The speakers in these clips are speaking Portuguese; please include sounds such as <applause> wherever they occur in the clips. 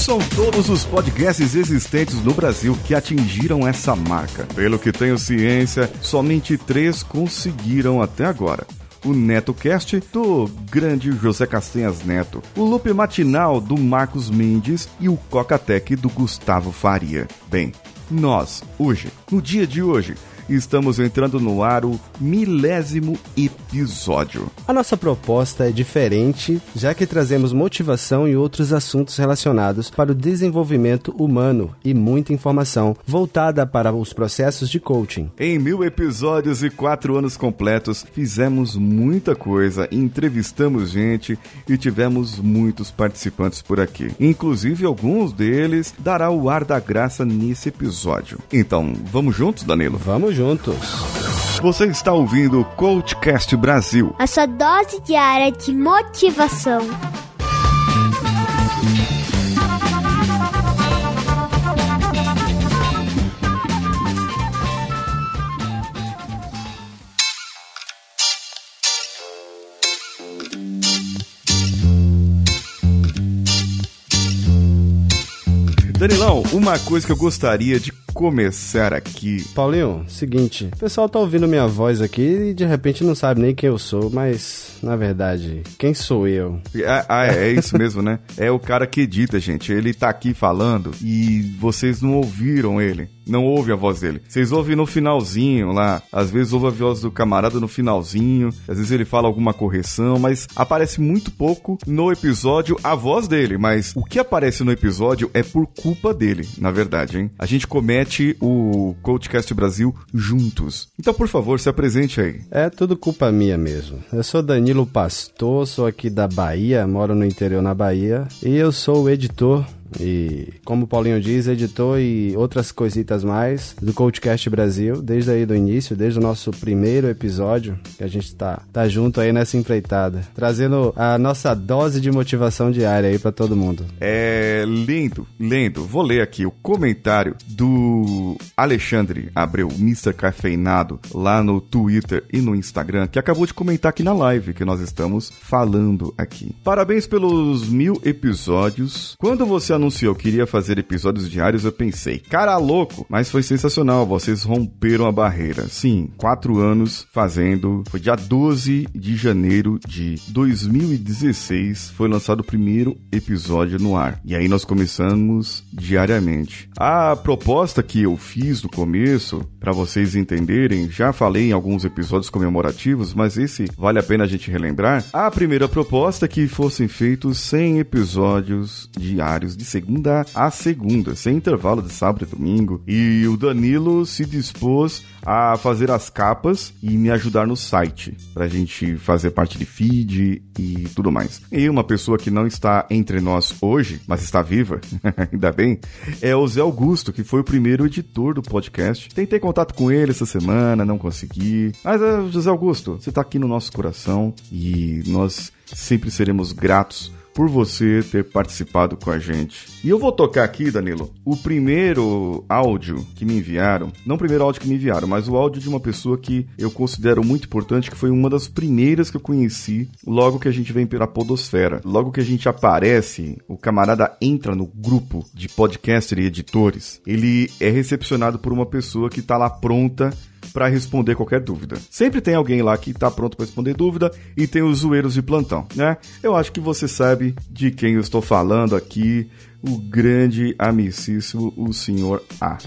são todos os podcasts existentes no Brasil que atingiram essa marca. Pelo que tenho ciência, somente três conseguiram até agora o NetoCast do grande José Castanhas Neto, o Loop Matinal do Marcos Mendes e o Cocatec do Gustavo Faria. Bem, nós, hoje, no dia de hoje, estamos entrando no ar o milésimo episódio. A nossa proposta é diferente, já que trazemos motivação e outros assuntos relacionados para o desenvolvimento humano e muita informação voltada para os processos de coaching. Em mil episódios e quatro anos completos, fizemos muita coisa, entrevistamos gente e tivemos muitos participantes por aqui. Inclusive, alguns deles dará o ar da graça nesse episódio. Então, vamos juntos, Danilo? Vamos juntos. Você está ouvindo o Coachcast Brasil. A sua dose diária de motivação. Danilão, uma coisa que eu gostaria de começar aqui. Paulinho, seguinte, o pessoal tá ouvindo minha voz aqui e de repente não sabe nem quem eu sou, mas na verdade, quem sou eu? Ah, ah, é, é isso mesmo, né? É o cara que edita, gente. Ele tá aqui falando e vocês não ouviram ele. Não ouve a voz dele. Vocês ouvem no finalzinho lá. Às vezes ouve a voz do camarada no finalzinho. Às vezes ele fala alguma correção, mas aparece muito pouco no episódio a voz dele. Mas o que aparece no episódio é por culpa dele, na verdade, hein? A gente comete o Coachcast Brasil juntos. Então, por favor, se apresente aí. É tudo culpa minha mesmo. Eu sou Danilo Pastor, sou aqui da Bahia, moro no interior na Bahia e eu sou o editor e, como o Paulinho diz, editor e outras coisitas mais do Coachcast Brasil, desde aí do início, desde o nosso primeiro episódio, que a gente tá, tá junto aí nessa empreitada, trazendo a nossa dose de motivação diária aí para todo mundo. É lindo, lindo. Vou ler aqui o comentário do Alexandre Abreu, Mr. Cafeinado, lá no Twitter e no Instagram, que acabou de comentar aqui na live que nós estamos falando aqui. Parabéns pelos mil episódios. Quando você anunciou que iria fazer episódios diários, eu pensei, cara louco, mas foi sensacional, vocês romperam a barreira. Sim, quatro anos fazendo. Foi dia 12 de janeiro de 2016, foi lançado o primeiro episódio no ar. E aí nós começamos diariamente. A proposta que eu fiz no começo, para vocês entenderem, já falei em alguns episódios comemorativos, mas esse vale a pena a gente relembrar. A primeira proposta é que fossem feitos 100 episódios diários de segunda a segunda, sem intervalo de sábado e domingo. E o Danilo se dispôs a fazer as capas e me ajudar no site, pra gente fazer parte de feed e tudo mais. E uma pessoa que não está entre nós hoje, mas está viva, <laughs> ainda bem, é o Zé Augusto, que foi o primeiro editor do podcast. Tentei contato com ele essa semana, não consegui. Mas, uh, José Augusto, você está aqui no nosso coração e nós sempre seremos gratos por você ter participado com a gente. E eu vou tocar aqui, Danilo, o primeiro áudio que me enviaram, não o primeiro áudio que me enviaram, mas o áudio de uma pessoa que eu considero muito importante, que foi uma das primeiras que eu conheci logo que a gente vem pela podosfera. Logo que a gente aparece, o camarada entra no grupo de podcaster e editores, ele é recepcionado por uma pessoa que está lá pronta para responder qualquer dúvida. Sempre tem alguém lá que está pronto para responder dúvida e tem os zoeiros de plantão, né? Eu acho que você sabe de quem eu estou falando aqui, o grande amicíssimo, o senhor A.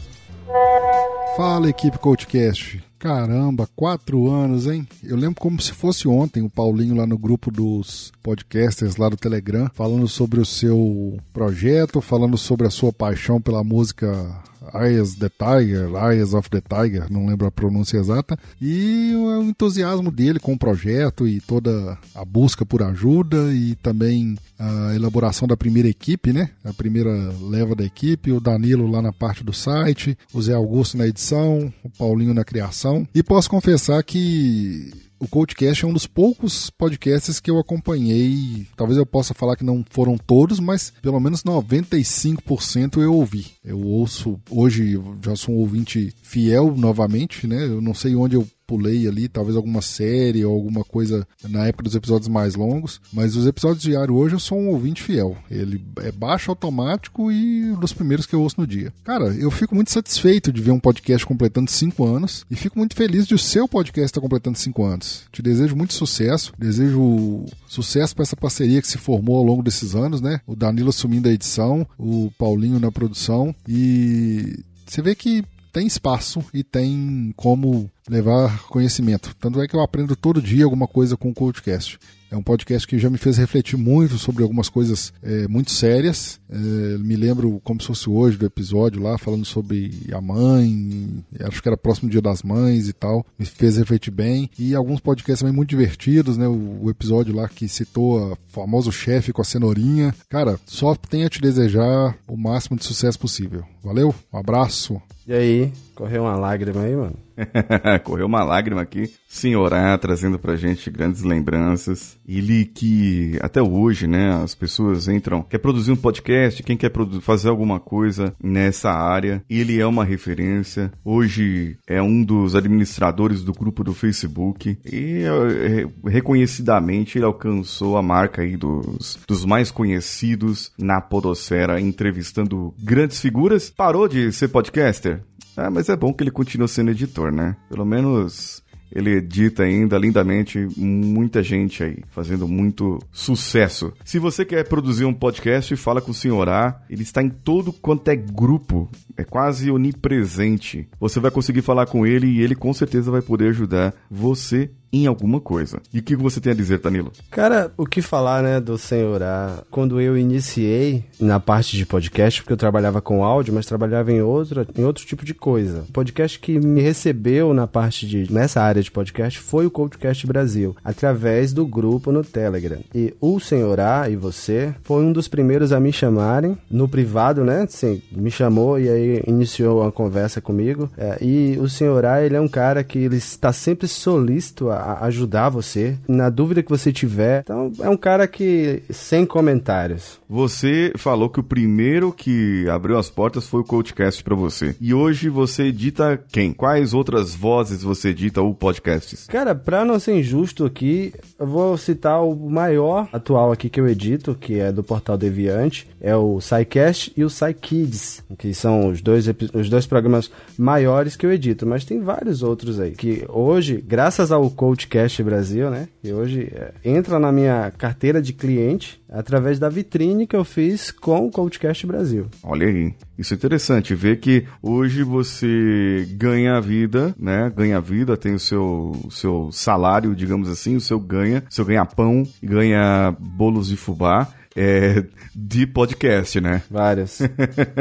Fala equipe Coachcast. Caramba, quatro anos, hein? Eu lembro como se fosse ontem o Paulinho lá no grupo dos podcasters lá do Telegram, falando sobre o seu projeto, falando sobre a sua paixão pela música Eyes the Tiger, Eyes of the Tiger, não lembro a pronúncia exata, e o entusiasmo dele com o projeto e toda a busca por ajuda e também a elaboração da primeira equipe, né? A primeira leva da equipe, o Danilo lá na parte do site, o Zé Augusto na edição, o Paulinho na criação. E posso confessar que o Coachcast é um dos poucos podcasts que eu acompanhei. Talvez eu possa falar que não foram todos, mas pelo menos 95% eu ouvi. Eu ouço, hoje já sou um ouvinte fiel novamente, né? Eu não sei onde eu pulei ali, talvez alguma série ou alguma coisa na época dos episódios mais longos, mas os episódios diários hoje eu sou um ouvinte fiel. Ele é baixo automático e dos primeiros que eu ouço no dia. Cara, eu fico muito satisfeito de ver um podcast completando cinco anos e fico muito feliz de o seu podcast estar completando cinco anos. Te desejo muito sucesso, desejo sucesso para essa parceria que se formou ao longo desses anos, né? O Danilo assumindo a edição, o Paulinho na produção e você vê que tem espaço e tem como levar conhecimento. Tanto é que eu aprendo todo dia alguma coisa com o Coachcast. É um podcast que já me fez refletir muito sobre algumas coisas é, muito sérias. É, me lembro como se fosse hoje do episódio lá, falando sobre a mãe, acho que era próximo dia das mães e tal. Me fez refletir bem. E alguns podcasts também muito divertidos, né? O, o episódio lá que citou a famoso chefe com a cenourinha. Cara, só tenho a te desejar o máximo de sucesso possível. Valeu, um abraço. E aí, correu uma lágrima aí, mano? <laughs> Correu uma lágrima aqui. Senhorá trazendo pra gente grandes lembranças. Ele que até hoje, né, as pessoas entram, quer produzir um podcast, quem quer fazer alguma coisa nessa área, ele é uma referência. Hoje é um dos administradores do grupo do Facebook e é, reconhecidamente ele alcançou a marca aí dos, dos mais conhecidos na podosfera, entrevistando grandes figuras. Parou de ser podcaster? Ah, mas é bom que ele continua sendo editor, né? Pelo menos ele edita ainda lindamente muita gente aí, fazendo muito sucesso. Se você quer produzir um podcast, fala com o Senhor A. Ele está em todo quanto é grupo, é quase onipresente. Você vai conseguir falar com ele e ele com certeza vai poder ajudar você em alguma coisa. E o que você tem a dizer, Danilo? Cara, o que falar, né, do Senhorá? Quando eu iniciei na parte de podcast, porque eu trabalhava com áudio, mas trabalhava em outra, em outro tipo de coisa. O podcast que me recebeu na parte de nessa área de podcast foi o Coachcast Brasil, através do grupo no Telegram. E o Senhorá e você foi um dos primeiros a me chamarem no privado, né? Sim, me chamou e aí iniciou uma conversa comigo. É, e o Senhorá, ele é um cara que ele está sempre solícito a ajudar você na dúvida que você tiver. Então, é um cara que sem comentários. Você falou que o primeiro que abriu as portas foi o Coachcast para você. E hoje você edita quem? Quais outras vozes você edita ou podcasts? Cara, pra não ser injusto aqui, eu vou citar o maior atual aqui que eu edito, que é do Portal Deviante, é o SciCast e o SciKids, que são os dois, os dois programas maiores que eu edito, mas tem vários outros aí, que hoje, graças ao Coachcast Brasil, né, que hoje é, entra na minha carteira de cliente através da vitrine que eu fiz com o Coachcast Brasil. Olha aí, isso é interessante, ver que hoje você ganha a vida, né? Ganha a vida, tem o seu, seu salário, digamos assim, o seu ganha, seu ganha pão, ganha bolos de fubá é, de podcast, né? Vários.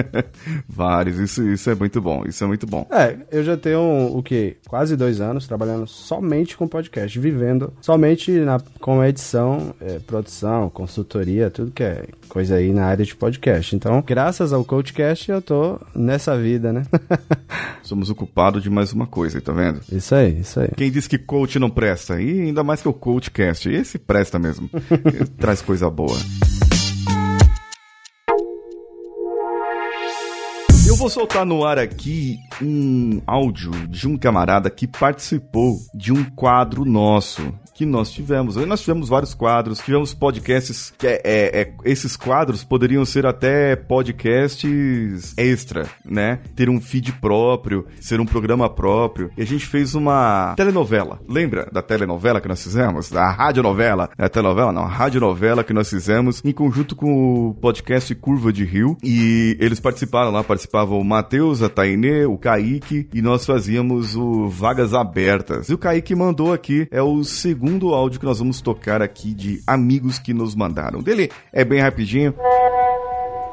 <laughs> Vários, isso, isso é muito bom, isso é muito bom. É, eu já tenho o que? Quase dois anos trabalhando somente com podcast, vivendo somente na, com edição, é, produção, consultoria, tudo que é coisa aí na área de podcast. Então, graças ao Coachcast, eu tô nessa vida, né? <laughs> Somos ocupados de mais uma coisa, tá vendo? Isso aí, isso aí. Quem disse que coach não presta? E ainda mais que o Coachcast. Esse presta mesmo. <laughs> Traz coisa boa. Vou soltar no ar aqui um áudio de um camarada que participou de um quadro nosso que nós tivemos. Nós tivemos vários quadros, tivemos podcasts que é, é, é, esses quadros poderiam ser até podcasts extra, né? Ter um feed próprio, ser um programa próprio. E a gente fez uma telenovela. Lembra da telenovela que nós fizemos? Da radionovela? É a telenovela? Não, a radionovela que nós fizemos em conjunto com o podcast Curva de Rio. E eles participaram lá, participavam o Matheus, a Tainê, o Kaique, e nós fazíamos o Vagas Abertas. E o Kaique mandou aqui, é o segundo segundo áudio que nós vamos tocar aqui de amigos que nos mandaram. Dele é bem rapidinho.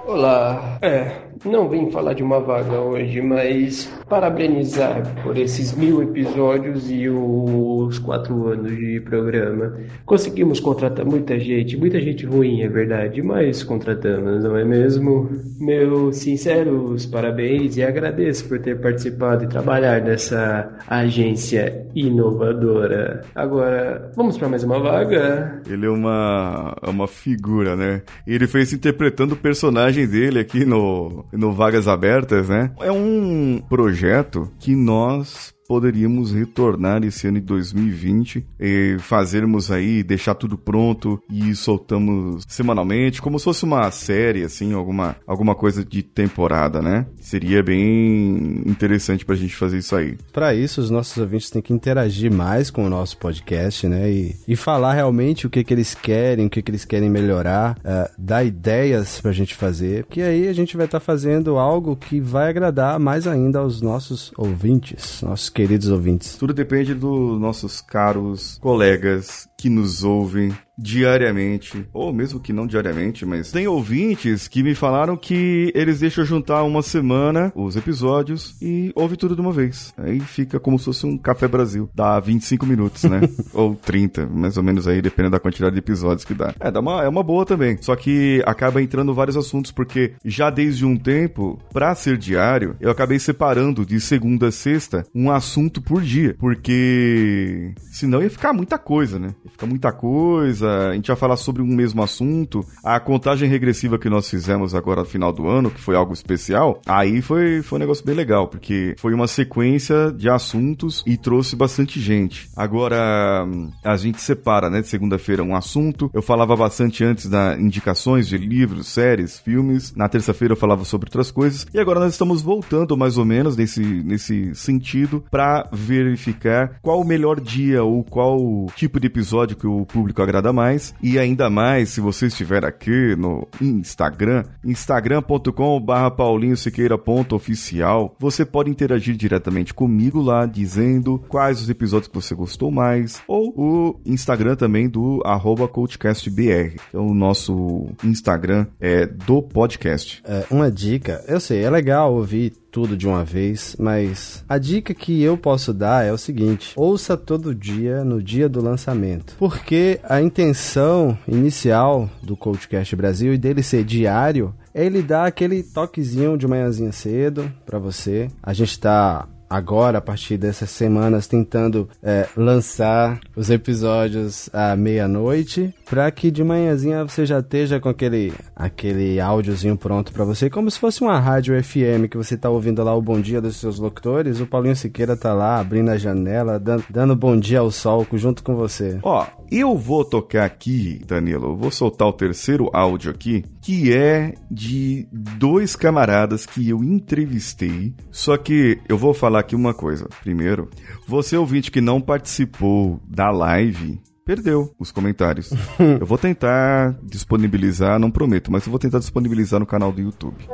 Olá. É, não vim falar de uma vaga hoje, mas parabenizar por esses mil episódios e os quatro anos de programa. Conseguimos contratar muita gente, muita gente ruim, é verdade, mas contratamos, não é mesmo? Meus sinceros parabéns e agradeço por ter participado e trabalhar nessa agência inovadora. Agora, vamos para mais uma vaga? Ele é uma, é uma figura, né? Ele fez interpretando o personagem dele aqui no, no Vagas Abertas, né? É um projeto que nós poderíamos retornar esse ano de 2020 e fazermos aí, deixar tudo pronto e soltamos semanalmente, como se fosse uma série, assim, alguma, alguma coisa de temporada, né? Seria bem interessante pra gente fazer isso aí. Para isso, os nossos ouvintes têm que interagir mais com o nosso podcast, né? E, e falar realmente o que, que eles querem, o que, que eles querem melhorar, uh, dar ideias pra gente fazer, que aí a gente vai estar tá fazendo algo que vai agradar mais ainda aos nossos ouvintes, nossos queridos ouvintes. Tudo depende dos nossos caros colegas que nos ouvem diariamente, ou mesmo que não diariamente, mas tem ouvintes que me falaram que eles deixam juntar uma semana os episódios e ouve tudo de uma vez. Aí fica como se fosse um Café Brasil. Dá 25 minutos, né? <laughs> ou 30, mais ou menos aí, dependendo da quantidade de episódios que dá. É, dá uma, é uma boa também. Só que acaba entrando vários assuntos, porque já desde um tempo, pra ser diário, eu acabei separando de segunda a sexta um assunto por dia. Porque senão ia ficar muita coisa, né? Ia ficar muita coisa a gente vai falar sobre um mesmo assunto. A contagem regressiva que nós fizemos agora no final do ano, que foi algo especial, aí foi, foi um negócio bem legal, porque foi uma sequência de assuntos e trouxe bastante gente. Agora, a gente separa, né, de segunda-feira um assunto. Eu falava bastante antes da indicações de livros, séries, filmes. Na terça-feira eu falava sobre outras coisas. E agora nós estamos voltando mais ou menos nesse, nesse sentido para verificar qual o melhor dia ou qual tipo de episódio que o público agrada mais mais. E ainda mais, se você estiver aqui no Instagram, instagram.com.br paulinhosiqueira.oficial, você pode interagir diretamente comigo lá, dizendo quais os episódios que você gostou mais, ou o Instagram também do arroba CoachCastBR. Então, o nosso Instagram é do podcast. É, uma dica, eu sei, é legal ouvir tudo de uma vez, mas a dica que eu posso dar é o seguinte: ouça todo dia no dia do lançamento, porque a intenção inicial do Coachcast Brasil e dele ser diário é ele dar aquele toquezinho de manhãzinha cedo para você. A gente está agora, a partir dessas semanas, tentando é, lançar os episódios à meia-noite, para que de manhãzinha você já esteja com aquele, aquele áudiozinho pronto para você, como se fosse uma rádio FM que você tá ouvindo lá o bom dia dos seus locutores. O Paulinho Siqueira tá lá abrindo a janela, dando, dando bom dia ao sol junto com você. Ó, eu vou tocar aqui, Danilo, vou soltar o terceiro áudio aqui, que é de dois camaradas que eu entrevistei. Só que eu vou falar aqui uma coisa. Primeiro, você ouvinte que não participou da live, perdeu os comentários. <laughs> eu vou tentar disponibilizar, não prometo, mas eu vou tentar disponibilizar no canal do YouTube.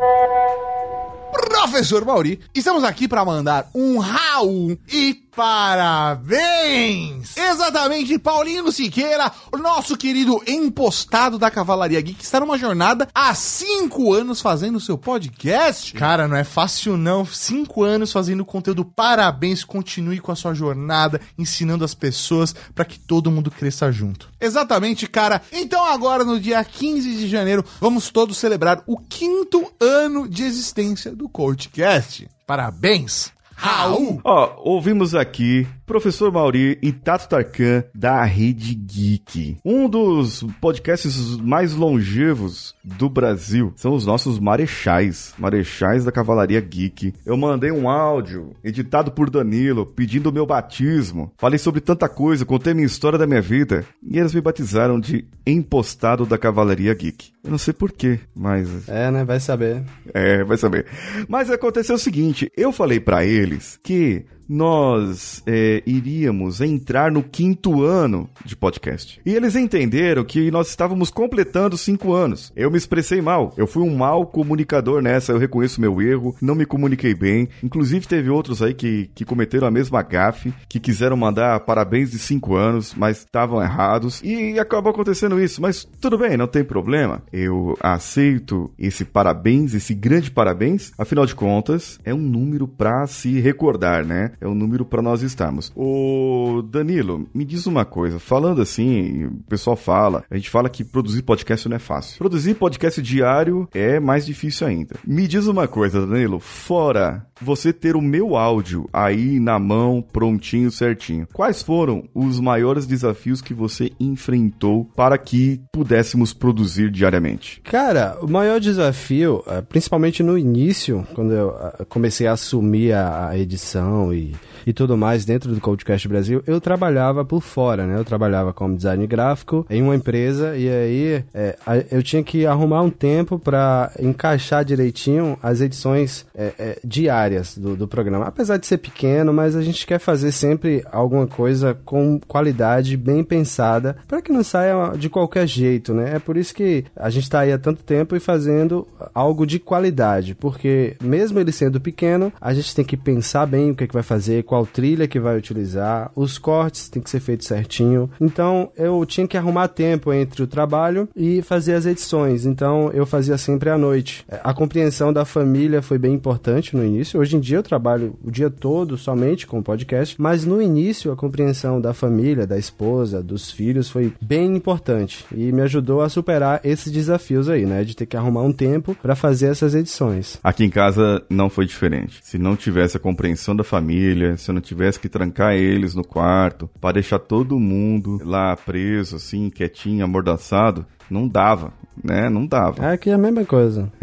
Professor Mauri, estamos aqui para mandar um Raul e Parabéns! Exatamente, Paulinho Siqueira, o nosso querido empostado da Cavalaria Geek, está numa jornada há cinco anos fazendo seu podcast. Cara, não é fácil não. Cinco anos fazendo conteúdo. Parabéns, continue com a sua jornada, ensinando as pessoas para que todo mundo cresça junto. Exatamente, cara. Então agora, no dia 15 de janeiro, vamos todos celebrar o quinto ano de existência do Coachcast. Parabéns! Raul! Ó, ouvimos aqui Professor Mauri e Tato Tarkan da Rede Geek. Um dos podcasts mais longevos do Brasil são os nossos marechais, marechais da Cavalaria Geek. Eu mandei um áudio editado por Danilo pedindo o meu batismo. Falei sobre tanta coisa, contei minha história da minha vida e eles me batizaram de empostado da Cavalaria Geek. Eu não sei porquê, mas. É, né? Vai saber. É, vai saber. Mas aconteceu o seguinte: eu falei para eles que nós é, iríamos entrar no quinto ano de podcast. E eles entenderam que nós estávamos completando cinco anos. Eu me expressei mal. Eu fui um mau comunicador nessa. Eu reconheço meu erro. Não me comuniquei bem. Inclusive, teve outros aí que, que cometeram a mesma gafe, que quiseram mandar parabéns de cinco anos, mas estavam errados. E acabou acontecendo isso. Mas tudo bem, não tem problema. Eu aceito esse parabéns, esse grande parabéns. Afinal de contas, é um número para se recordar, né? É o número para nós estarmos. O Danilo, me diz uma coisa, falando assim, o pessoal fala, a gente fala que produzir podcast não é fácil. Produzir podcast diário é mais difícil ainda. Me diz uma coisa, Danilo, fora você ter o meu áudio aí na mão, prontinho, certinho. Quais foram os maiores desafios que você enfrentou para que pudéssemos produzir diariamente? Cara, o maior desafio, eh, principalmente no início, quando eu eh, comecei a assumir a edição e e tudo mais dentro do Codecast Brasil, eu trabalhava por fora, né? Eu trabalhava como design gráfico em uma empresa e aí é, eu tinha que arrumar um tempo para encaixar direitinho as edições é, é, diárias do, do programa. Apesar de ser pequeno, mas a gente quer fazer sempre alguma coisa com qualidade bem pensada para que não saia de qualquer jeito, né? É por isso que a gente está aí há tanto tempo e fazendo algo de qualidade, porque mesmo ele sendo pequeno, a gente tem que pensar bem o que, é que vai fazer, qual trilha que vai utilizar, os cortes tem que ser feitos certinho. Então eu tinha que arrumar tempo entre o trabalho e fazer as edições. Então eu fazia sempre à noite. A compreensão da família foi bem importante no início. Hoje em dia eu trabalho o dia todo somente com podcast, mas no início a compreensão da família, da esposa, dos filhos foi bem importante e me ajudou a superar esses desafios aí, né, de ter que arrumar um tempo para fazer essas edições. Aqui em casa não foi diferente. Se não tivesse a compreensão da família, se eu não tivesse que trancar eles no quarto para deixar todo mundo lá preso, assim, quietinho, amordaçado, não dava, né? Não dava. É aqui é a mesma coisa. <laughs>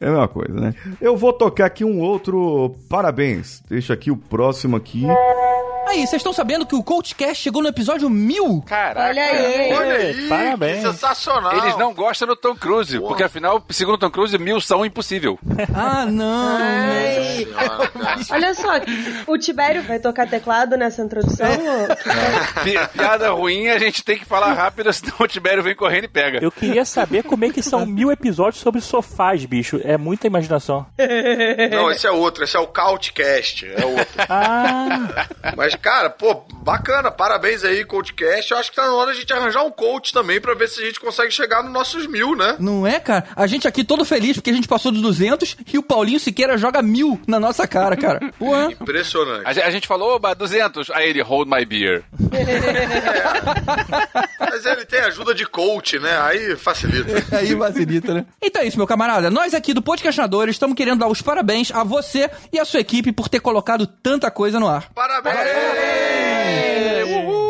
é a mesma coisa, né? Eu vou tocar aqui um outro parabéns. Deixa aqui o próximo aqui. Aí, vocês estão sabendo que o CoachCast chegou no episódio mil? Caraca. Olha aí. Olha aí. Parabéns. sensacional. Eles não gostam do Tom Cruise, Uou. porque afinal, segundo o Tom Cruise, mil são impossível. <laughs> ah, não. Olha só, o Tibério vai tocar teclado nessa introdução? <laughs> Pi piada ruim, a gente tem que falar rápido, senão o Tibério vem correndo e pega. Eu queria saber como é que são mil episódios sobre sofás, bicho. É muita imaginação. Não, esse é outro. Esse é o Couchcast. É outro. Ah. Mas cara, pô, bacana, parabéns aí, CoachCast. Eu acho que tá na hora de a gente arranjar um coach também pra ver se a gente consegue chegar nos nossos mil, né? Não é, cara? A gente aqui todo feliz porque a gente passou dos 200 e o Paulinho Siqueira joga mil na nossa cara, cara. <laughs> Ué. Impressionante. A, a, gente falou, oba, 200. Aí ele, hold my beer. É. Mas ele tem ajuda de coach, né? Aí facilita. <laughs> Aí facilita, né? Então é isso, meu camarada. Nós aqui do Podcastinadores estamos querendo dar os parabéns a você e a sua equipe por ter colocado tanta coisa no ar. Parabéns! parabéns! Yay! Yay!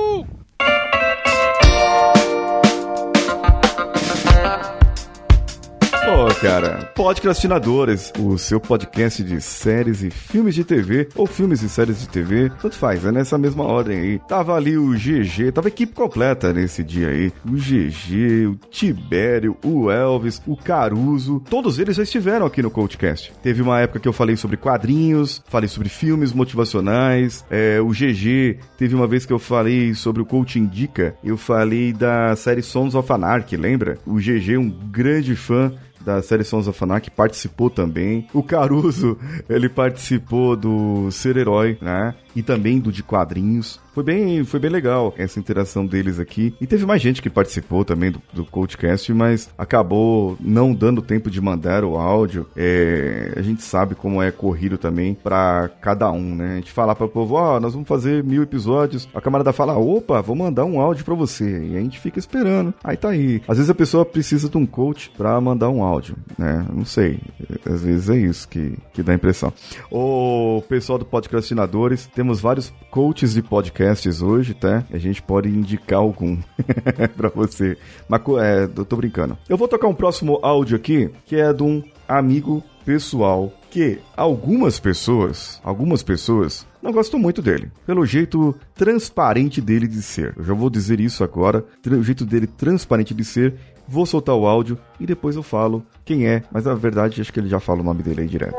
Pô, cara, Podcastinadores, o seu podcast de séries e filmes de TV, ou filmes e séries de TV, tanto faz, é nessa mesma ordem aí. Tava ali o GG, tava a equipe completa nesse dia aí. O GG, o Tibério, o Elvis, o Caruso, todos eles já estiveram aqui no Coachcast. Teve uma época que eu falei sobre quadrinhos, falei sobre filmes motivacionais, é, o GG, teve uma vez que eu falei sobre o Coach Indica, eu falei da série Sons of Anarchy, lembra? O GG, um grande fã da série Sons of Anarchy, participou também. O Caruso, <laughs> ele participou do Ser Herói, né? E também do de quadrinhos. Foi bem, foi bem legal essa interação deles aqui. E teve mais gente que participou também do, do Coachcast, mas acabou não dando tempo de mandar o áudio. É, a gente sabe como é corrido também para cada um, né? A gente fala para o povo, ó, oh, nós vamos fazer mil episódios. A camarada fala, opa, vou mandar um áudio para você. E a gente fica esperando. Aí tá aí. Às vezes a pessoa precisa de um coach para mandar um áudio, né? Não sei. Às vezes é isso que, que dá a impressão. O pessoal do Podcastinadores, temos vários coaches de podcast podcasts hoje, tá? A gente pode indicar algum <laughs> para você. Mas é, eu tô brincando. Eu vou tocar um próximo áudio aqui, que é de um amigo pessoal que algumas pessoas, algumas pessoas não gostam muito dele, pelo jeito transparente dele de ser. Eu já vou dizer isso agora, o jeito dele transparente de ser. Vou soltar o áudio e depois eu falo quem é, mas na verdade acho que ele já fala o nome dele aí direto.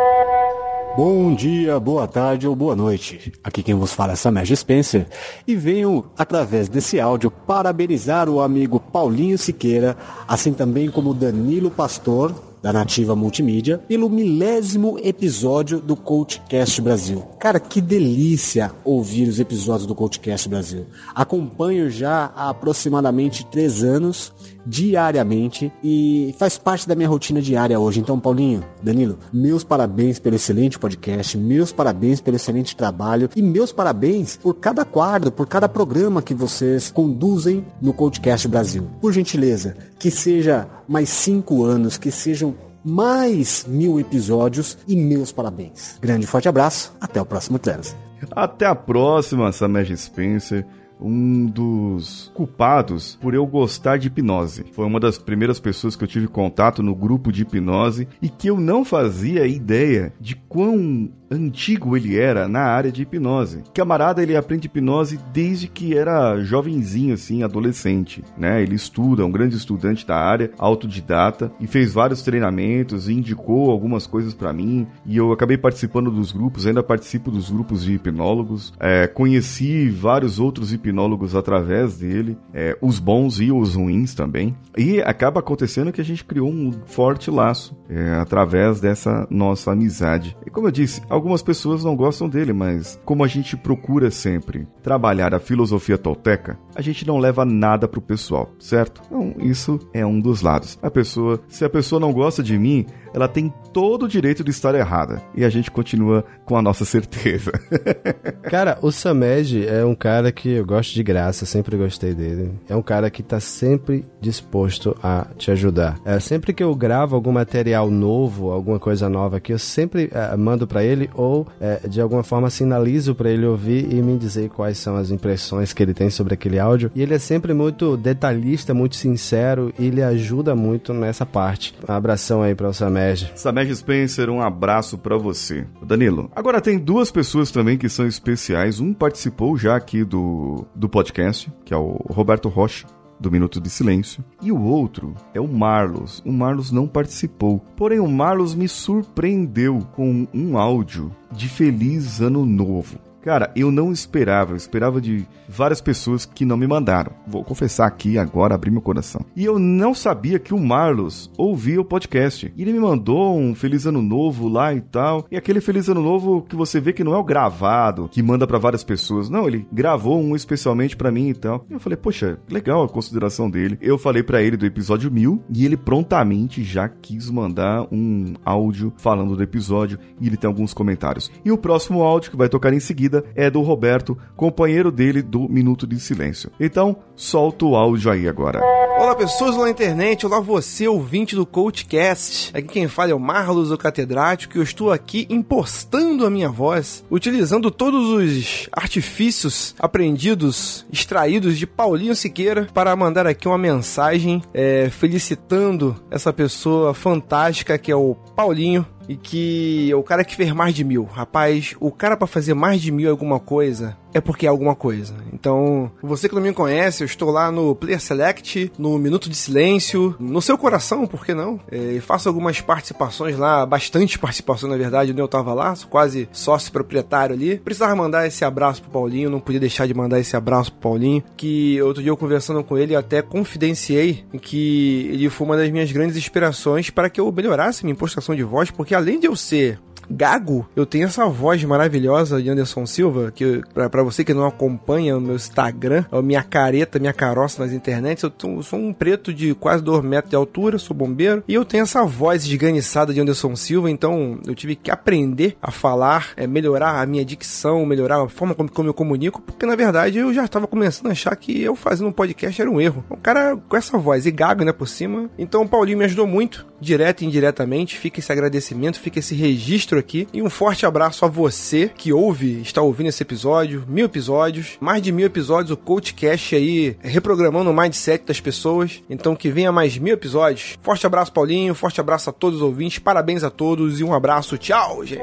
Bom dia, boa tarde ou boa noite. Aqui quem vos fala é Samej Spencer e venho, através desse áudio, parabenizar o amigo Paulinho Siqueira, assim também como Danilo Pastor, da Nativa Multimídia, pelo milésimo episódio do Coachcast Brasil. Cara, que delícia ouvir os episódios do Coachcast Brasil. Acompanho já há aproximadamente três anos diariamente e faz parte da minha rotina diária hoje. Então, Paulinho, Danilo, meus parabéns pelo excelente podcast, meus parabéns pelo excelente trabalho e meus parabéns por cada quadro, por cada programa que vocês conduzem no Podcast Brasil. Por gentileza, que seja mais cinco anos, que sejam mais mil episódios e meus parabéns. Grande forte abraço, até o próximo Trans. Até a próxima, Samej Spencer um dos culpados por eu gostar de hipnose. Foi uma das primeiras pessoas que eu tive contato no grupo de hipnose e que eu não fazia ideia de quão antigo ele era na área de hipnose. Camarada, ele aprende hipnose desde que era jovenzinho, assim, adolescente, né? Ele estuda, é um grande estudante da área, autodidata, e fez vários treinamentos, e indicou algumas coisas para mim, e eu acabei participando dos grupos, ainda participo dos grupos de hipnólogos, é, conheci vários outros hipnólogos através dele, é, os bons e os ruins também, e acaba acontecendo que a gente criou um forte laço é, através dessa nossa amizade. E como eu disse, Algumas pessoas não gostam dele, mas como a gente procura sempre trabalhar a filosofia tolteca, a gente não leva nada pro pessoal, certo? Então, isso é um dos lados. A pessoa, se a pessoa não gosta de mim, ela tem todo o direito de estar errada. E a gente continua com a nossa certeza. <laughs> cara, o Samed é um cara que eu gosto de graça, sempre gostei dele. É um cara que tá sempre disposto a te ajudar. É, sempre que eu gravo algum material novo, alguma coisa nova aqui, eu sempre é, mando para ele ou é, de alguma forma sinalizo para ele ouvir e me dizer quais são as impressões que ele tem sobre aquele áudio. E ele é sempre muito detalhista, muito sincero e ele ajuda muito nessa parte. Um abração aí para o Samed Samed Spencer, um abraço para você. Danilo, agora tem duas pessoas também que são especiais. Um participou já aqui do, do podcast, que é o Roberto Rocha do Minuto de Silêncio. E o outro é o Marlos. O Marlos não participou. Porém, o Marlos me surpreendeu com um áudio de Feliz Ano Novo. Cara, eu não esperava, eu esperava de várias pessoas que não me mandaram. Vou confessar aqui agora, abrir meu coração. E eu não sabia que o Marlos ouvia o podcast. E ele me mandou um Feliz Ano Novo lá e tal. E aquele Feliz Ano Novo que você vê que não é o gravado, que manda para várias pessoas. Não, ele gravou um especialmente para mim e tal. E eu falei, poxa, legal a consideração dele. Eu falei para ele do episódio 1000 e ele prontamente já quis mandar um áudio falando do episódio e ele tem alguns comentários. E o próximo áudio que vai tocar em seguida é do Roberto, companheiro dele do Minuto de Silêncio. Então, solta o áudio aí agora. Olá pessoas na internet, olá você, ouvinte do CoachCast. Aqui quem fala é o Marlos, o catedrático, e eu estou aqui impostando a minha voz, utilizando todos os artifícios aprendidos, extraídos de Paulinho Siqueira, para mandar aqui uma mensagem é, felicitando essa pessoa fantástica que é o Paulinho, e que o cara que fez mais de mil. Rapaz, o cara para fazer mais de mil alguma coisa é porque é alguma coisa. Então, você que não me conhece, eu estou lá no Player Select, no Minuto de Silêncio, no seu coração, por que não? É, faço algumas participações lá, bastante participação na verdade, onde eu tava lá, quase sócio proprietário ali. Precisava mandar esse abraço pro Paulinho, não podia deixar de mandar esse abraço pro Paulinho, que outro dia eu conversando com ele, até confidenciei que ele foi uma das minhas grandes inspirações para que eu melhorasse minha impostação de voz, porque além de eu ser gago, eu tenho essa voz maravilhosa de Anderson Silva, que para você que não acompanha o meu Instagram, a minha careta, minha caroça nas internets, eu, tô, eu sou um preto de quase 2 metros de altura, sou bombeiro, e eu tenho essa voz esganiçada de Anderson Silva, então eu tive que aprender a falar, é, melhorar a minha dicção, melhorar a forma como, como eu comunico, porque na verdade eu já estava começando a achar que eu fazendo um podcast era um erro. Um cara com essa voz e gago, né, por cima. Então o Paulinho me ajudou muito, direto e indiretamente, fica esse agradecimento, fica esse registro aqui. E um forte abraço a você que ouve, está ouvindo esse episódio, mil episódios, mais de mil episódios, o CoachCast aí reprogramando o mindset das pessoas. Então que venha mais mil episódios. Forte abraço, Paulinho, forte abraço a todos os ouvintes, parabéns a todos e um abraço, tchau, gente.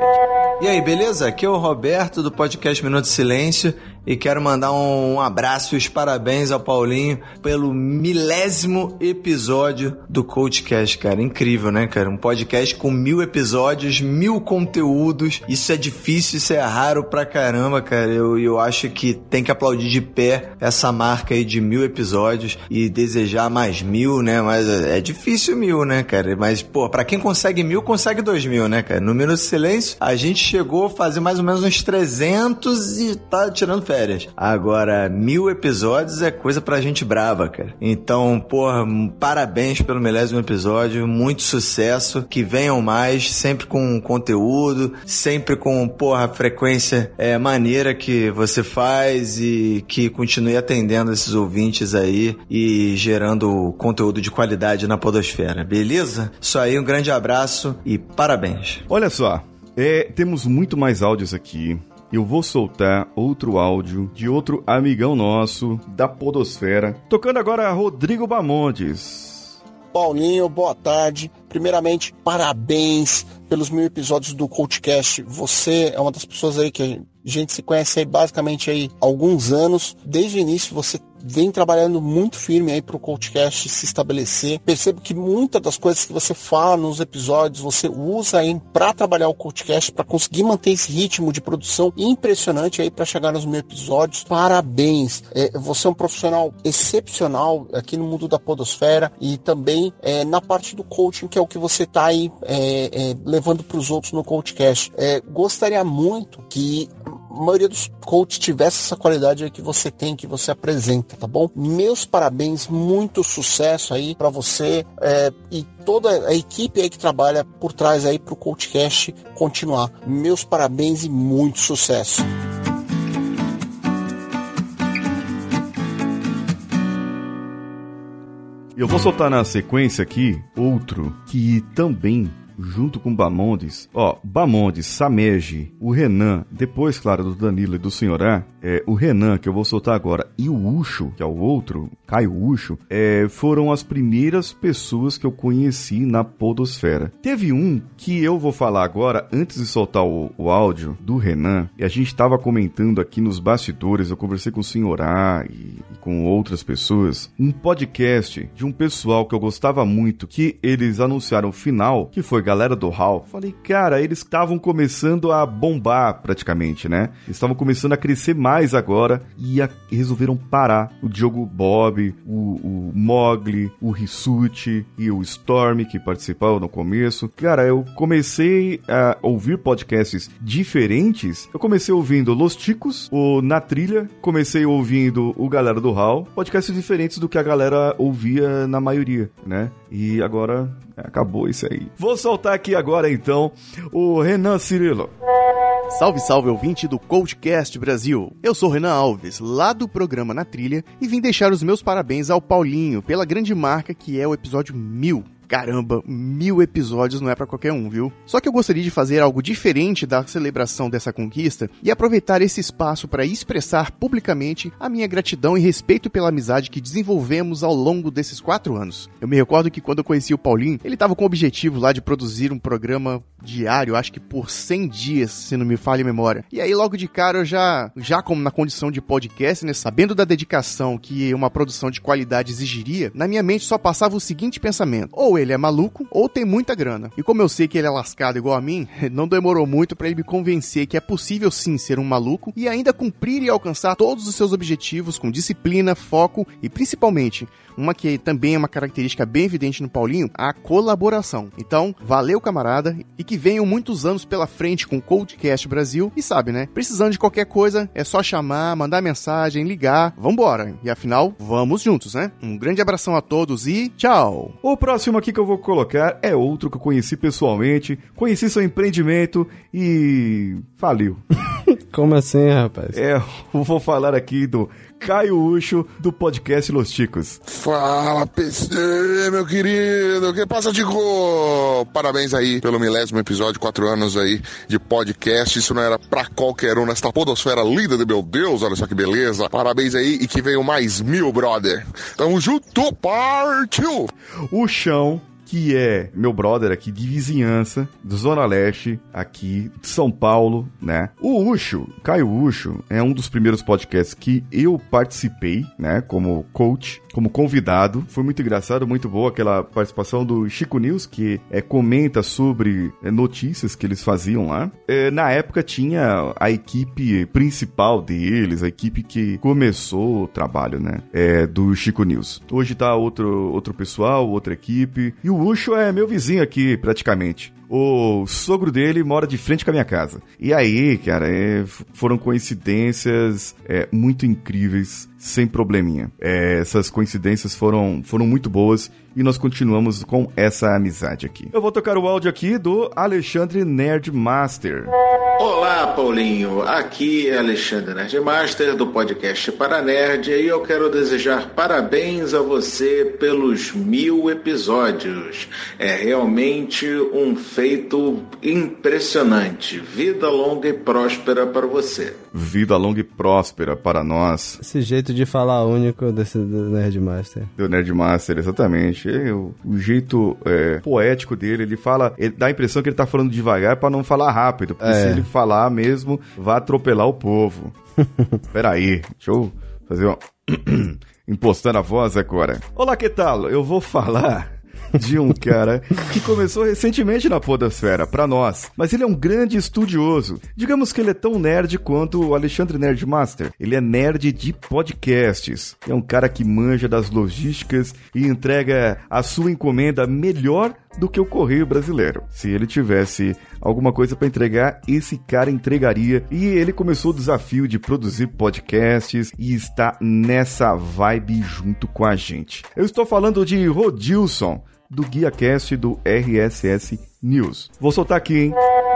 E aí, beleza? Aqui é o Roberto do podcast Minuto Silêncio e quero mandar um abraço e os parabéns ao Paulinho pelo milésimo episódio do CoachCast, cara. Incrível, né, cara? Um podcast com mil episódios, mil conteúdos. Isso é difícil, isso é raro pra caramba, cara. Eu, eu acho que tem que aplaudir de pé essa marca aí de mil episódios e desejar mais mil, né? Mas é difícil mil, né, cara? Mas, pô, pra quem consegue mil, consegue dois mil, né, cara? No Minuto Silêncio, a gente chegou a fazer mais ou menos uns 300 e tá tirando férias. Agora, mil episódios é coisa pra gente brava, cara. Então, porra, parabéns pelo milésimo episódio, muito sucesso, que venham mais, sempre com conteúdo conteúdo, sempre com, porra, frequência é, maneira que você faz e que continue atendendo esses ouvintes aí e gerando conteúdo de qualidade na podosfera, beleza? Isso aí, um grande abraço e parabéns. Olha só, é, temos muito mais áudios aqui. Eu vou soltar outro áudio de outro amigão nosso da Podosfera. Tocando agora Rodrigo Bamontes. Paulinho, boa tarde. Primeiramente, parabéns pelos mil episódios do CoachCast. Você é uma das pessoas aí que a gente se conhece aí basicamente aí há alguns anos. Desde o início você vem trabalhando muito firme aí para o CoachCast se estabelecer. Percebo que muitas das coisas que você fala nos episódios você usa aí para trabalhar o CoachCast para conseguir manter esse ritmo de produção impressionante aí para chegar nos mil episódios. Parabéns! É, você é um profissional excepcional aqui no mundo da podosfera e também é, na parte do coaching que é o que você está aí é, é levando para os outros no CoachCast. É, gostaria muito que maioria dos coaches tivesse essa qualidade que você tem, que você apresenta, tá bom? Meus parabéns, muito sucesso aí para você é, e toda a equipe aí que trabalha por trás aí para o CoachCast continuar. Meus parabéns e muito sucesso. Eu vou soltar na sequência aqui outro que também junto com Bamondes. Ó, Bamondes, Sameji, o Renan, depois, claro, do Danilo e do Senhorá, é, o Renan, que eu vou soltar agora, e o Ucho, que é o outro, Caio Ucho, é, foram as primeiras pessoas que eu conheci na podosfera. Teve um que eu vou falar agora, antes de soltar o, o áudio do Renan, e a gente estava comentando aqui nos bastidores, eu conversei com o Senhorá e, e com outras pessoas, um podcast de um pessoal que eu gostava muito, que eles anunciaram o final, que foi galera do HAL. Falei, cara, eles estavam começando a bombar praticamente, né? Estavam começando a crescer mais agora e, a, resolveram parar. O Diogo Bob, o, o Mogli, o Rissuti e o Storm, que participaram no começo. Cara, eu comecei a ouvir podcasts diferentes. Eu comecei ouvindo Los Ticos, o Na Trilha, comecei ouvindo o Galera do HAL, podcasts diferentes do que a galera ouvia na maioria, né? E agora acabou isso aí. Vou soltar aqui agora então o Renan Cirilo. Salve, salve ouvinte do Coachcast Brasil. Eu sou Renan Alves, lá do programa Na Trilha, e vim deixar os meus parabéns ao Paulinho pela grande marca que é o episódio 1000 Caramba, mil episódios não é para qualquer um, viu? Só que eu gostaria de fazer algo diferente da celebração dessa conquista e aproveitar esse espaço para expressar publicamente a minha gratidão e respeito pela amizade que desenvolvemos ao longo desses quatro anos. Eu me recordo que quando eu conheci o Paulinho, ele estava com o objetivo lá de produzir um programa diário, acho que por 100 dias, se não me falha a memória. E aí logo de cara eu já, já como na condição de podcast, né, sabendo da dedicação que uma produção de qualidade exigiria, na minha mente só passava o seguinte pensamento: ou ele é maluco ou tem muita grana. E como eu sei que ele é lascado igual a mim, <laughs> não demorou muito para ele me convencer que é possível sim ser um maluco e ainda cumprir e alcançar todos os seus objetivos com disciplina, foco e principalmente uma que também é uma característica bem evidente no Paulinho, a colaboração. Então, valeu camarada e que venham muitos anos pela frente com o Coldcast Brasil e sabe, né? Precisando de qualquer coisa, é só chamar, mandar mensagem, ligar, vambora. E afinal, vamos juntos, né? Um grande abração a todos e tchau! O próximo aqui que eu vou colocar é outro que eu conheci pessoalmente, conheci seu empreendimento e faliu. <laughs> Como assim, rapaz? É, eu vou falar aqui do Caio Ucho, do podcast Los Ticos. Fala, PC, meu querido. Que passa, Tico? Parabéns aí pelo milésimo episódio, quatro anos aí de podcast. Isso não era pra qualquer um nesta podosfera linda de meu Deus. Olha só que beleza. Parabéns aí e que venham mais mil, brother. Tamo junto, partiu! O chão que é meu brother aqui de vizinhança, do Zona Leste, aqui de São Paulo, né? O Ucho, Caio Ucho, é um dos primeiros podcasts que eu participei, né, como coach, como convidado. Foi muito engraçado, muito boa aquela participação do Chico News, que é, comenta sobre é, notícias que eles faziam lá. É, na época tinha a equipe principal deles, a equipe que começou o trabalho, né, é, do Chico News. Hoje tá outro, outro pessoal, outra equipe, e o Ucho é meu vizinho aqui, praticamente. O sogro dele mora de frente com a minha casa. E aí, cara, é, foram coincidências é, muito incríveis, sem probleminha. É, essas coincidências foram, foram muito boas e nós continuamos com essa amizade aqui. Eu vou tocar o áudio aqui do Alexandre Nerdmaster. Olá, Paulinho. Aqui é Alexandre Nerdmaster do podcast Para Nerd e eu quero desejar parabéns a você pelos mil episódios. É realmente um feito impressionante. Vida longa e próspera para você. Vida longa e próspera para nós. Esse jeito de falar único desse do Nerdmaster. Do Nerdmaster, exatamente. É, o, o jeito é, poético dele, ele fala, ele dá a impressão que ele tá falando devagar para não falar rápido, porque É. se ele falar mesmo, vai atropelar o povo. <laughs> Peraí, deixa eu fazer uma... <clears throat> Impostando a voz agora. Olá, que tal? Eu vou falar de um cara que começou recentemente na podosfera, pra nós. Mas ele é um grande estudioso. Digamos que ele é tão nerd quanto o Alexandre Nerdmaster. Ele é nerd de podcasts. É um cara que manja das logísticas e entrega a sua encomenda melhor do que o correio brasileiro. Se ele tivesse alguma coisa pra entregar, esse cara entregaria. E ele começou o desafio de produzir podcasts e está nessa vibe junto com a gente. Eu estou falando de Rodilson, do GuiaCast do RSS News. Vou soltar aqui, hein?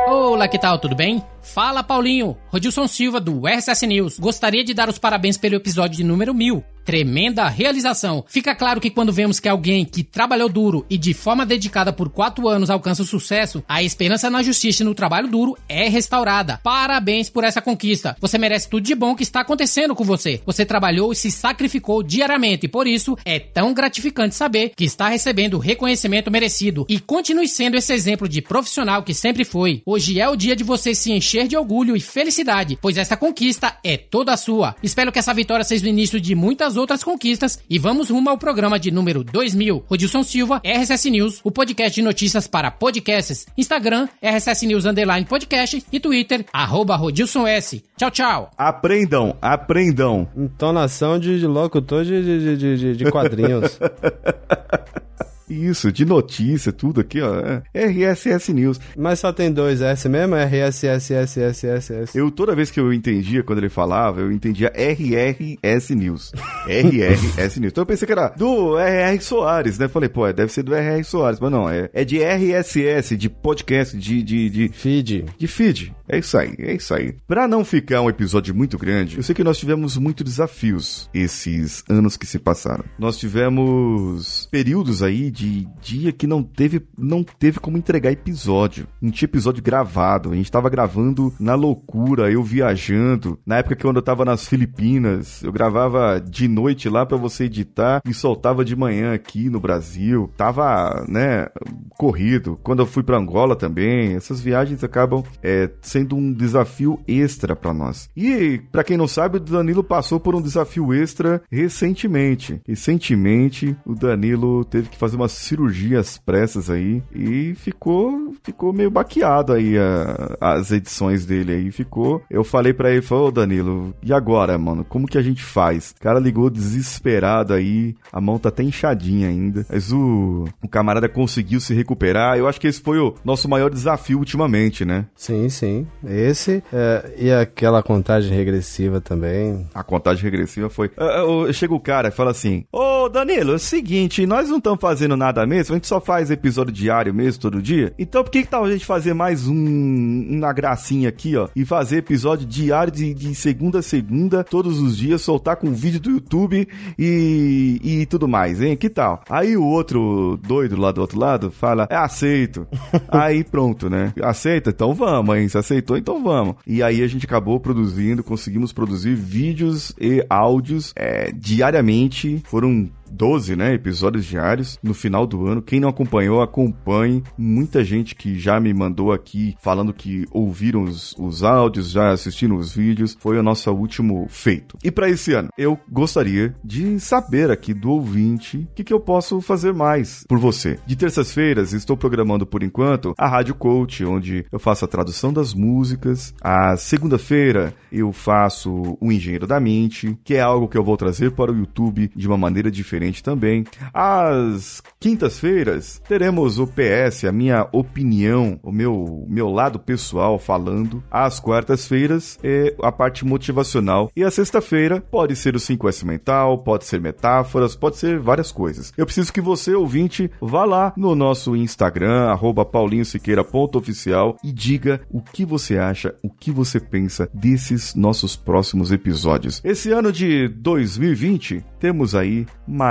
Olá, que tal? Tudo bem? Fala, Paulinho. Rodilson Silva, do RSS News. Gostaria de dar os parabéns pelo episódio de número 1000. Tremenda realização. Fica claro que quando vemos que alguém que trabalhou duro e de forma dedicada por quatro anos alcança o sucesso, a esperança na justiça e no trabalho duro é restaurada. Parabéns por essa conquista. Você merece tudo de bom que está acontecendo com você. Você trabalhou e se sacrificou diariamente, por isso é tão gratificante saber que está recebendo o reconhecimento merecido. E continue sendo esse exemplo de profissional que sempre foi. Hoje é o dia de você se encher de orgulho e felicidade, pois essa conquista é toda sua. Espero que essa vitória seja o início de muitas outras conquistas e vamos rumo ao programa de número 2000. Rodilson Silva, RSS News, o podcast de notícias para podcasts. Instagram, RSS News Underline Podcast e Twitter, arroba Rodilson S. Tchau, tchau. Aprendam, aprendam. Entonação de, locutor de, de, de, de, de quadrinhos. <laughs> Isso, de notícia, tudo aqui, ó. É RSS News. Mas só tem dois S mesmo? RSSSSSS. Eu, toda vez que eu entendia quando ele falava, eu entendia RRS News. <laughs> RRS News. Então eu pensei que era do RR Soares, né? Falei, pô, deve ser do RR Soares. Mas não, é, é de RSS, de podcast, de, de, de. Feed. De feed. É isso aí, é isso aí. Pra não ficar um episódio muito grande, eu sei que nós tivemos muitos desafios esses anos que se passaram. Nós tivemos períodos aí de dia que não teve, não teve como entregar episódio. Não tinha episódio gravado. A gente tava gravando na loucura, eu viajando. Na época que eu tava nas Filipinas, eu gravava de noite lá pra você editar e soltava de manhã aqui no Brasil. Tava, né, corrido. Quando eu fui pra Angola também, essas viagens acabam é, sendo um desafio extra pra nós. E pra quem não sabe, o Danilo passou por um desafio extra recentemente. Recentemente, o Danilo teve que fazer umas cirurgias pressas aí e ficou ficou meio baqueado aí a- as edições dele aí ficou. Eu falei pra ele, falou, ô Danilo, e agora, mano? Como que a gente faz? O cara ligou desesperado aí, a mão tá até inchadinha ainda. Mas o, o camarada conseguiu se recuperar. Eu acho que esse foi o nosso maior desafio ultimamente, né? Sim, sim. Esse é, e aquela contagem regressiva também. A contagem regressiva foi. Ah, ah, Chega o cara e fala assim: Ô Danilo, é o seguinte, nós não estamos fazendo nada mesmo, a gente só faz episódio diário mesmo, todo dia. Então por que, que tal a gente fazer mais um, uma gracinha aqui, ó? E fazer episódio diário de, de segunda a segunda, todos os dias, soltar com vídeo do YouTube e, e tudo mais, hein? Que tal? Aí o outro doido lá do outro lado fala: É, aceito. <laughs> aí pronto, né? Aceita? Então vamos, hein? Se aceitou, então vamos. E aí a gente acabou produzindo, conseguimos produzir vídeos e áudios é, diariamente. Foram 12, né, episódios diários no final do ano. Quem não acompanhou, acompanhe. Muita gente que já me mandou aqui falando que ouviram os, os áudios, já assistiram os vídeos. Foi o nosso último feito. E para esse ano, eu gostaria de saber aqui do ouvinte o que, que eu posso fazer mais por você. De terças-feiras, estou programando por enquanto a Rádio Coach, onde eu faço a tradução das músicas. A segunda-feira, eu faço o Engenheiro da Mente, que é algo que eu vou trazer para o YouTube de uma maneira diferente diferente também. Às quintas-feiras teremos o PS, a minha opinião, o meu, meu lado pessoal falando. Às quartas-feiras é a parte motivacional. E a sexta-feira pode ser o 5S mental, pode ser metáforas, pode ser várias coisas. Eu preciso que você, ouvinte, vá lá no nosso Instagram, paulinhosiqueira.oficial e diga o que você acha, o que você pensa desses nossos próximos episódios. Esse ano de 2020, temos aí mais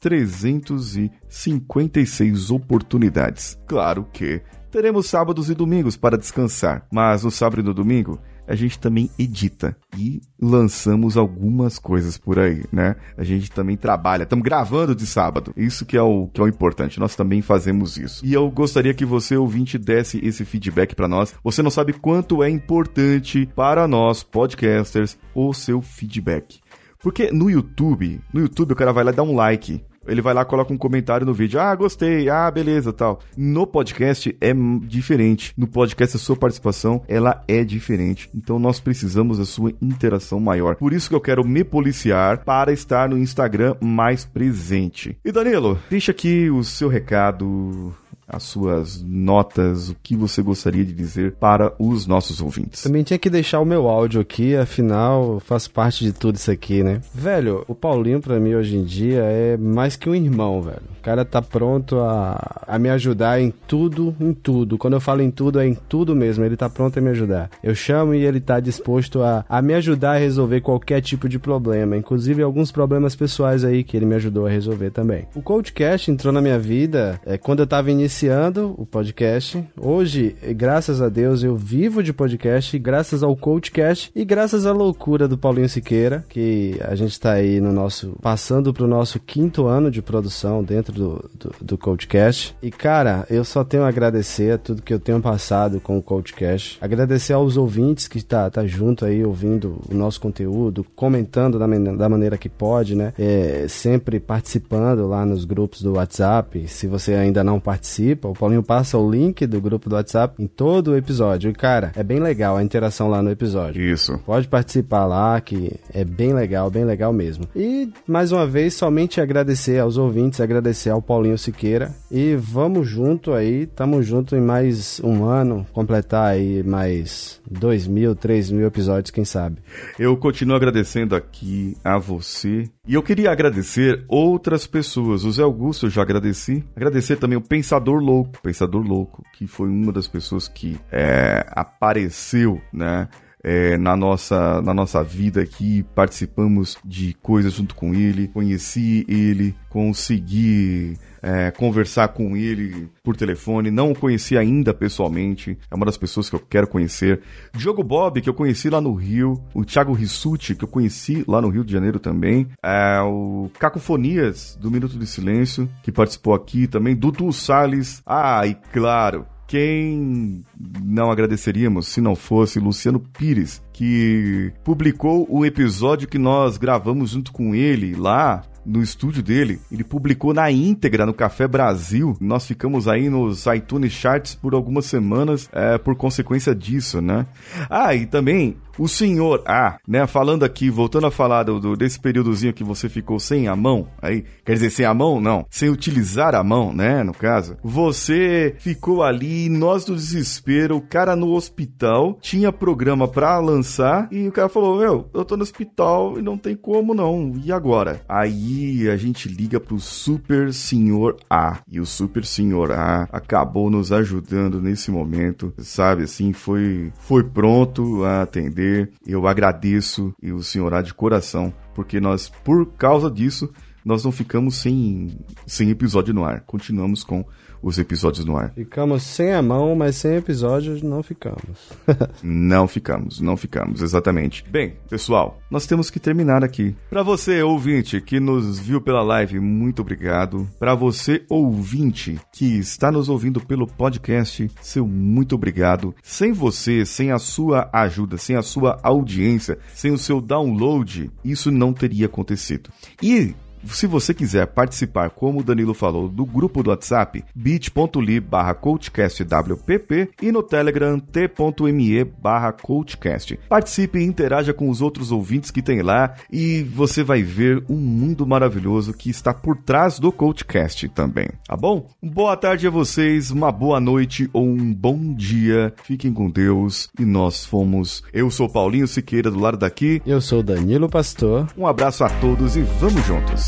356 oportunidades. Claro que teremos sábados e domingos para descansar, mas no sábado e no domingo a gente também edita e lançamos algumas coisas por aí, né? A gente também trabalha, estamos gravando de sábado. Isso que é o que é o importante. Nós também fazemos isso. E eu gostaria que você ouvinte desse esse feedback para nós. Você não sabe quanto é importante para nós podcasters o seu feedback. Porque no YouTube, no YouTube o cara vai lá dar um like. Ele vai lá, coloca um comentário no vídeo. Ah, gostei. Ah, beleza, tal. No podcast é diferente. No podcast a sua participação, ela é diferente. Então nós precisamos da sua interação maior. Por isso que eu quero me policiar para estar no Instagram mais presente. E Danilo, deixa aqui o seu recado as suas notas, o que você gostaria de dizer para os nossos ouvintes. Também tinha que deixar o meu áudio aqui, afinal faz parte de tudo isso aqui, né? Velho, o Paulinho para mim hoje em dia é mais que um irmão, velho. O cara tá pronto a, a me ajudar em tudo, em tudo. Quando eu falo em tudo, é em tudo mesmo. Ele tá pronto a me ajudar. Eu chamo e ele tá disposto a, a me ajudar a resolver qualquer tipo de problema, inclusive alguns problemas pessoais aí que ele me ajudou a resolver também. O Coachcast entrou na minha vida é, quando eu tava iniciando iniciando o podcast. Hoje, graças a Deus, eu vivo de podcast, graças ao Coachcast e graças à loucura do Paulinho Siqueira, que a gente está aí no nosso. passando pro nosso quinto ano de produção dentro do, do, do Coachcast. E cara, eu só tenho a agradecer a tudo que eu tenho passado com o Coachcast. Agradecer aos ouvintes que tá, tá junto aí ouvindo o nosso conteúdo, comentando da, da maneira que pode, né? É, sempre participando lá nos grupos do WhatsApp. Se você ainda não participa, participa. O Paulinho passa o link do grupo do WhatsApp em todo o episódio. E, cara, é bem legal a interação lá no episódio. Isso. Pode participar lá, que é bem legal, bem legal mesmo. E, mais uma vez, somente agradecer aos ouvintes, agradecer ao Paulinho Siqueira. E vamos junto aí, tamo junto em mais um ano, completar aí mais dois mil, três mil episódios, quem sabe. Eu continuo agradecendo aqui a você. E eu queria agradecer outras pessoas. O Zé Augusto eu já agradeci. Agradecer também o Pensador Louco, Pensador Louco, que foi uma das pessoas que é, apareceu, né? É, na, nossa, na nossa vida aqui, participamos de coisas junto com ele, conheci ele, consegui é, conversar com ele por telefone. Não o conheci ainda pessoalmente. É uma das pessoas que eu quero conhecer. Diogo Bob, que eu conheci lá no Rio. O Thiago Rissuti, que eu conheci lá no Rio de Janeiro também. É, o Cacofonias, do Minuto de Silêncio, que participou aqui também. Dudu Salles. Ah, e claro, quem não agradeceríamos se não fosse Luciano Pires, que publicou o episódio que nós gravamos junto com ele lá no estúdio dele. Ele publicou na íntegra no Café Brasil. Nós ficamos aí nos iTunes Charts por algumas semanas é, por consequência disso, né? Ah, e também o senhor A, né, falando aqui, voltando a falar do, do, desse períodozinho que você ficou sem a mão, aí, quer dizer, sem a mão, não, sem utilizar a mão, né, no caso, você ficou ali, nós do desespero, o cara no hospital, tinha programa pra lançar, e o cara falou, meu, eu tô no hospital e não tem como não, e agora? Aí a gente liga pro super senhor A, e o super senhor A acabou nos ajudando nesse momento, sabe, assim, foi, foi pronto a atender, eu agradeço e o Senhor há de coração, porque nós, por causa disso, nós não ficamos sem, sem episódio no ar. Continuamos com os episódios no ar. Ficamos sem a mão, mas sem episódios não ficamos. <laughs> não ficamos, não ficamos, exatamente. Bem, pessoal, nós temos que terminar aqui. Para você, ouvinte, que nos viu pela live, muito obrigado. Para você, ouvinte, que está nos ouvindo pelo podcast, seu muito obrigado. Sem você, sem a sua ajuda, sem a sua audiência, sem o seu download, isso não teria acontecido. E Se você quiser participar, como o Danilo falou, do grupo do WhatsApp, bit.ly barra coachcastwpp e no Telegram t.me barra coachcast. Participe e interaja com os outros ouvintes que tem lá e você vai ver um mundo maravilhoso que está por trás do Coachcast também, tá bom? Boa tarde a vocês, uma boa noite ou um bom dia. Fiquem com Deus e nós fomos. Eu sou Paulinho Siqueira do lado daqui. Eu sou Danilo Pastor. Um abraço a todos e vamos juntos.